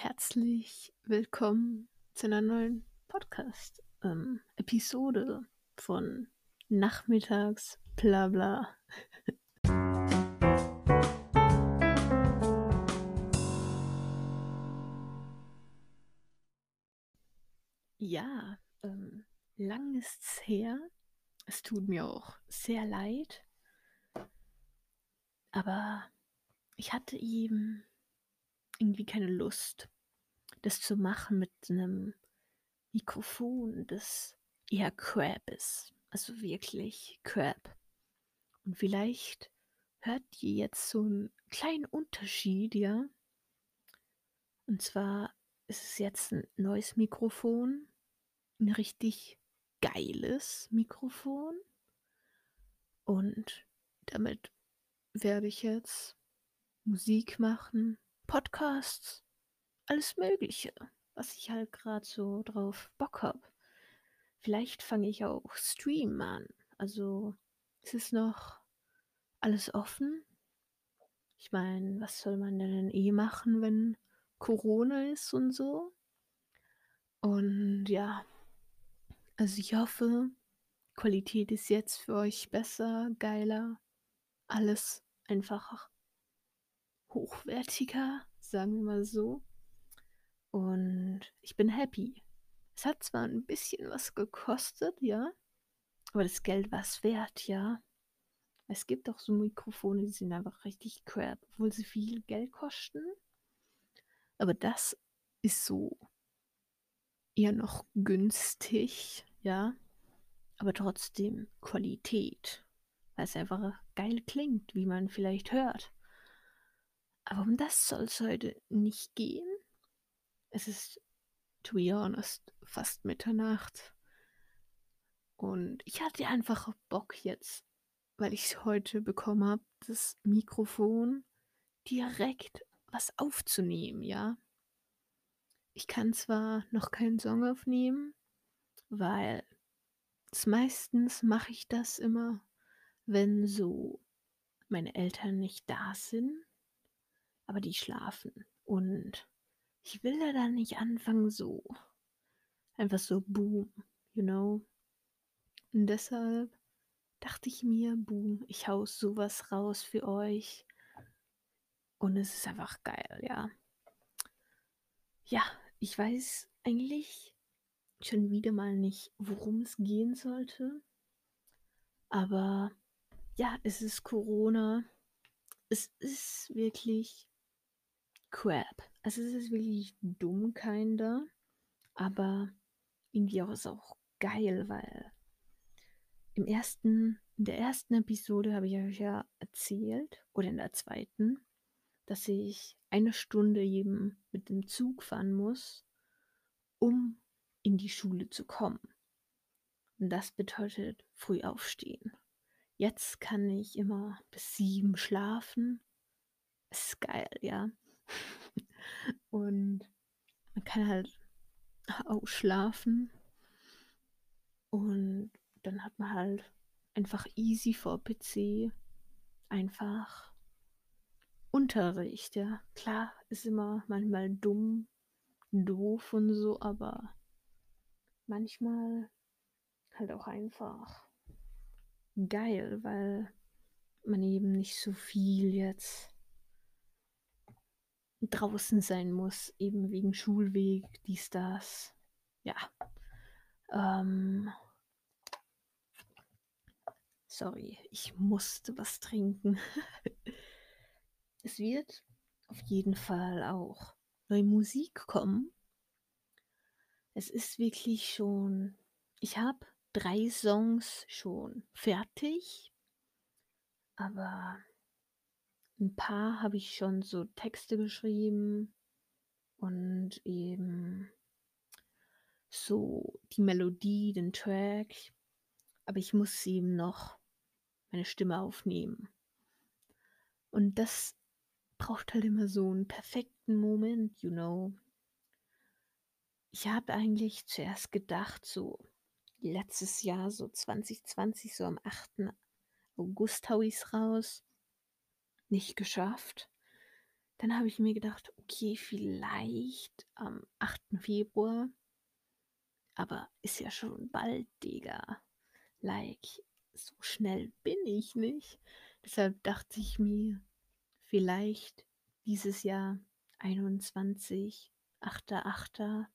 herzlich willkommen zu einer neuen Podcast-Episode von Nachmittags Blabla. ja, ähm, lang ist's her. Es tut mir auch sehr leid. Aber ich hatte eben irgendwie keine Lust, das zu machen mit einem Mikrofon, das eher crap ist. Also wirklich crap. Und vielleicht hört ihr jetzt so einen kleinen Unterschied, ja? Und zwar ist es jetzt ein neues Mikrofon, ein richtig geiles Mikrofon. Und damit werde ich jetzt Musik machen, Podcasts, alles Mögliche, was ich halt gerade so drauf Bock habe. Vielleicht fange ich auch Stream an. Also es ist noch alles offen. Ich meine, was soll man denn eh machen, wenn Corona ist und so? Und ja, also ich hoffe, Qualität ist jetzt für euch besser, geiler, alles einfach hochwertiger, sagen wir mal so. Und ich bin happy. Es hat zwar ein bisschen was gekostet, ja, aber das Geld war es wert, ja. Es gibt auch so Mikrofone, die sind einfach richtig crap, obwohl sie viel Geld kosten. Aber das ist so eher noch günstig, ja. Aber trotzdem Qualität, weil es einfach geil klingt, wie man vielleicht hört. Aber um das soll es heute nicht gehen. Es ist, to be honest, fast Mitternacht. Und ich hatte einfach Bock jetzt, weil ich es heute bekommen habe, das Mikrofon direkt was aufzunehmen, ja. Ich kann zwar noch keinen Song aufnehmen, weil meistens mache ich das immer, wenn so meine Eltern nicht da sind aber die schlafen. Und ich will da dann nicht anfangen so. Einfach so boom, you know. Und deshalb dachte ich mir, boom, ich hau sowas raus für euch. Und es ist einfach geil, ja. Ja, ich weiß eigentlich schon wieder mal nicht, worum es gehen sollte. Aber ja, es ist Corona. Es ist wirklich crap. Also es ist wirklich dumm, kinder. Aber irgendwie auch ist auch geil, weil im ersten, in der ersten Episode habe ich euch ja erzählt, oder in der zweiten, dass ich eine Stunde eben mit dem Zug fahren muss, um in die Schule zu kommen. Und das bedeutet früh aufstehen. Jetzt kann ich immer bis sieben schlafen. Ist geil, ja. Und man kann halt ausschlafen. Und dann hat man halt einfach easy vor PC einfach Unterricht, ja. Klar, ist immer manchmal dumm, doof und so, aber manchmal halt auch einfach geil, weil man eben nicht so viel jetzt draußen sein muss, eben wegen Schulweg, dies, das. Ja. Ähm, sorry, ich musste was trinken. es wird auf jeden Fall auch neue Musik kommen. Es ist wirklich schon, ich habe drei Songs schon fertig, aber ein paar habe ich schon so Texte geschrieben und eben so die Melodie, den Track. Aber ich muss eben noch meine Stimme aufnehmen. Und das braucht halt immer so einen perfekten Moment, you know. Ich habe eigentlich zuerst gedacht, so letztes Jahr, so 2020, so am 8. August hau ich es raus nicht geschafft. Dann habe ich mir gedacht: „Okay, vielleicht am 8. Februar.“ Aber ist ja schon bald, Digga. Like, so schnell bin ich nicht. Deshalb dachte ich mir, vielleicht dieses Jahr 21, 8.8.,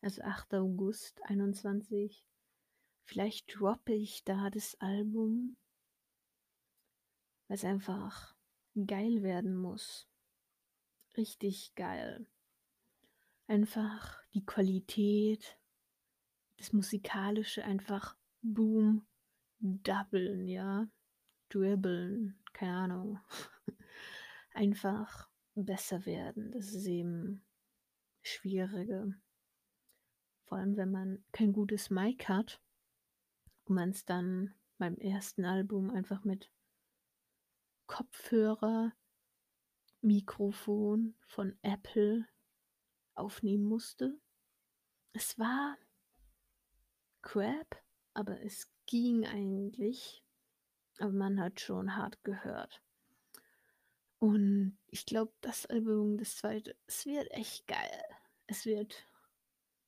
also 8. August 21. Vielleicht droppe ich da das Album, weil's einfach geil werden muss. Richtig geil. Einfach die Qualität, das Musikalische einfach boom, doublen, ja, dribbeln, keine Ahnung. Einfach besser werden. Das ist eben Schwierige. Vor allem, wenn man kein gutes Mic hat und man's dann beim ersten Album einfach mit Kopfhörer, Mikrofon von Apple aufnehmen musste. Es war crap, aber es ging eigentlich. Aber man hat schon hart gehört. Und ich glaube, das Album, das zweite, es wird echt geil. Es wird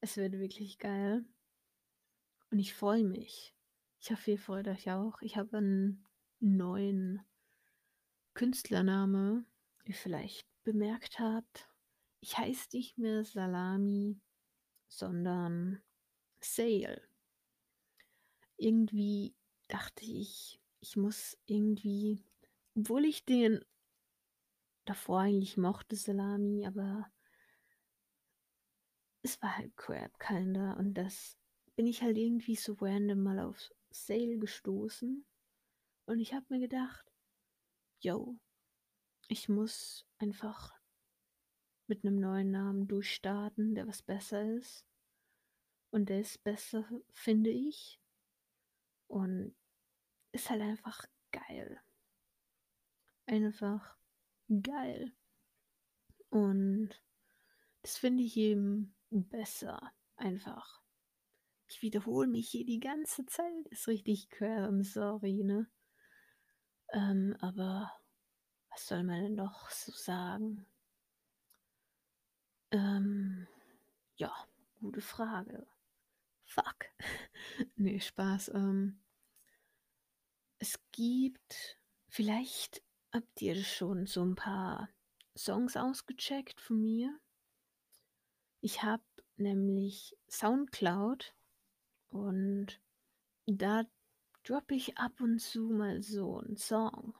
es wird wirklich geil. Und ich freue mich. Ich hoffe, ihr freut euch auch. Ich habe einen neuen Künstlername, ihr vielleicht bemerkt habt. Ich heiße nicht mehr Salami, sondern Sale. Irgendwie dachte ich, ich muss irgendwie obwohl ich den davor eigentlich mochte, Salami, aber es war halt crap kinda und das bin ich halt irgendwie so random mal auf Sale gestoßen und ich habe mir gedacht: „Jo, ich muss einfach mit 'nem neuen Namen durchstarten, der was besser ist.“ Und der ist besser, finde ich. Und ist halt einfach geil. Einfach geil. Und das finde ich eben besser, einfach. Ich wiederhole mich hier die ganze Zeit, ist richtig crap, sorry, ne? Ähm, aber was soll man denn noch so sagen? Ähm, ja, gute Frage. Fuck. Ne, Spaß, ähm es gibt vielleicht habt ihr schon so 'n paar Songs ausgecheckt von mir. Ich habe nämlich Soundcloud und da droppe ich ab und zu mal so 'n Song.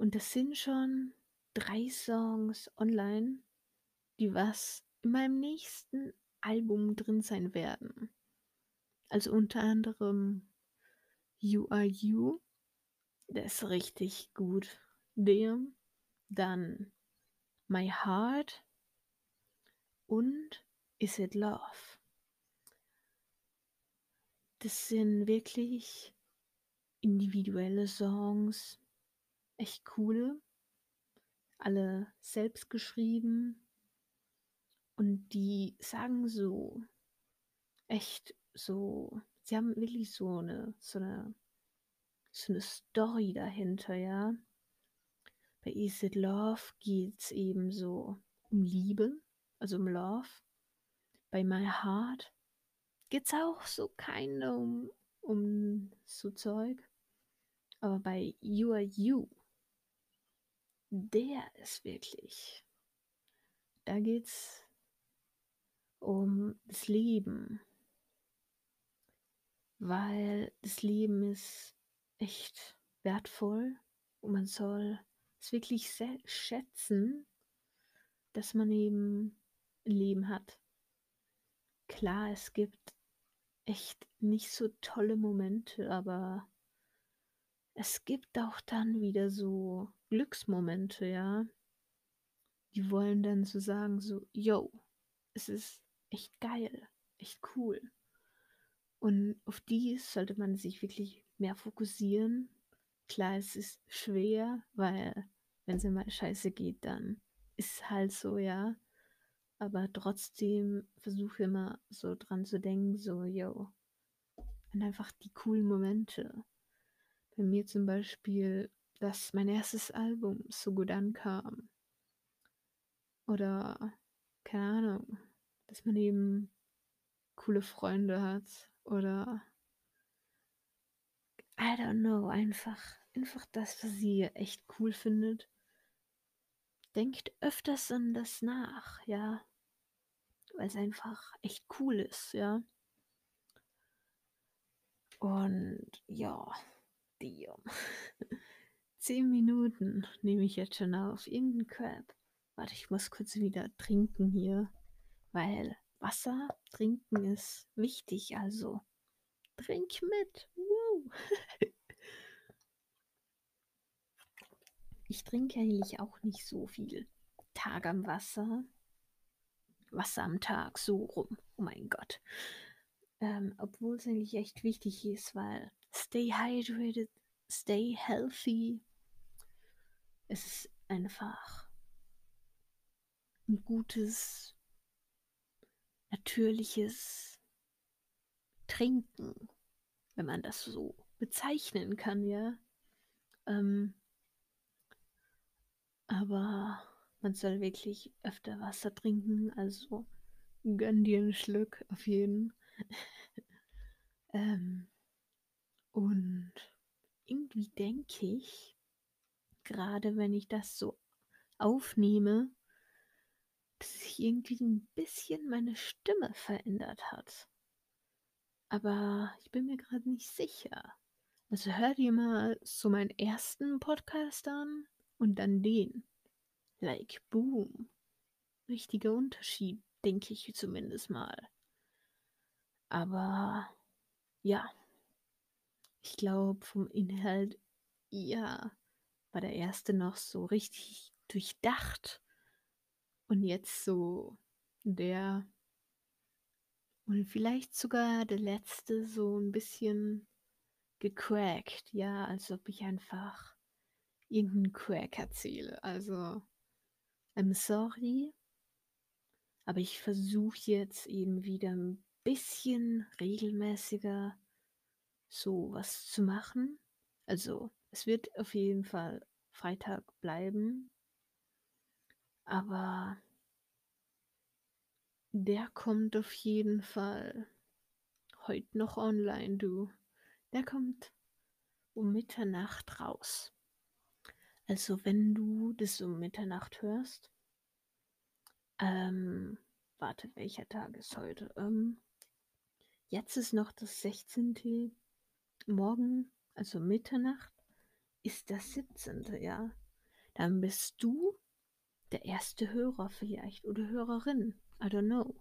Und das sind schon 3 Songs online, die was in meinem nächsten Album drin sein werden. Also unter anderem „You Are You“, der ist richtig gut. Der, dann „My Heart“ und „Is It Love“. Das sind wirklich individuelle Songs, echt coole. Alle selbst geschrieben. Und die sagen so echt so sie haben wirklich so 'ne so 'ne so 'ne Story dahinter, ja. Bei „Is It Love“ geht's eben so um Liebe, also um Love. Bei „My Heart“ geht's auch so kinda um um so Zeug. Aber bei „You Are You“ der ist wirklich da geht's um das Leben. Weil das Leben ist echt wertvoll und man soll es wirklich schätzen, dass man eben 'n Leben hat. Klar, es gibt echt nicht so tolle Momente, aber es gibt auch dann wieder so Glücksmomente, ja. Die wollen dann so sagen so: „Jo, es ist echt geil, echt cool.“ Und auf die sollte man sich wirklich mehr fokussieren. Klar, es ist schwer, weil wenn's dir mal scheiße geht, dann ist halt so, ja. Aber trotzdem versuche immer so dran zu denken, so: „Jo“ und einfach die coolen Momente. Bei mir zum Beispiel, dass mein erstes Album so gut ankam. Oder keine Ahnung, dass man eben coole Freunde hat oder I don't know, einfach einfach das, was ihr echt cool findet. Denkt öfters an das nach, ja? Weil's einfach echt cool ist, ja? Und ja, damn. 10 Minuten nehme ich jetzt schon auf. Irgend 'n Crap. Warte, ich muss kurz wieder trinken hier, weil Wasser trinken ist wichtig, also trink mit. Woo. Ich trinke eigentlich auch nicht so viel Tag am Wasser. Wasser am Tag, so rum. Oh mein Gott. Ähm, obwohl's eigentlich echt wichtig ist, weil stay hydrated, stay healthy. Es ist einfach 'n gutes natürliches Trinken, wenn man das so bezeichnen kann, ja? Ähm aber man soll wirklich öfter Wasser trinken, also gönn dir 'n Schluck auf jeden. Ähm, und irgendwie denke ich, grade wenn ich das so aufnehme dass sich irgendwie 'n bisschen meine Stimme verändert hat. Aber ich bin mir grad nicht sicher. Also, hör dir mal so meinen 1. Podcast an und dann den. Like, boom. Richtiger Unterschied, denke ich zumindest mal. Aber ja. Ich glaube, vom Inhalt, ja, war der 1. noch so richtig durchdacht. Und jetzt so der und vielleicht sogar der letzte so 'n bisschen gecrackt, ja, als ob ich einfach irgend 'n Crack erzähle. Also, I'm sorry. Aber ich versuche jetzt eben wieder 'n bisschen regelmäßiger so was zu machen. Also, es wird auf jeden Fall Freitag bleiben. Aber der kommt auf jeden Fall heut noch online, du. Der kommt um Mitternacht raus. Also, wenn du das um Mitternacht hörst ähm, warte, welcher Tag ist heute? Ähm, jetzt ist noch das 16. Morgen, also Mitternacht, ist das 17., ja? Dann bist du der 1. Hörer vielleicht oder Hörerin. I don't know.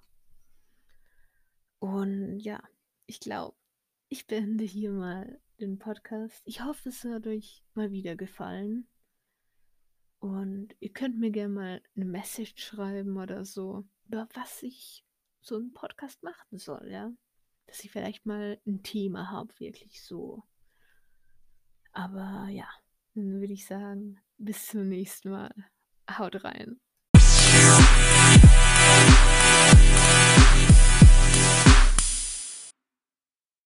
Und ja, ich glaube, ich beende hier mal den Podcast. Ich hoffe, es hat euch mal wieder gefallen. Und ihr könnt mir gern mal 'ne Message schreiben oder so, über was ich so im Podcast machen soll, ja? Dass ich vielleicht mal 'n Thema habe, wirklich so. Aber ja, dann würde ich sagen, bis zum nächsten Mal. Haut rein.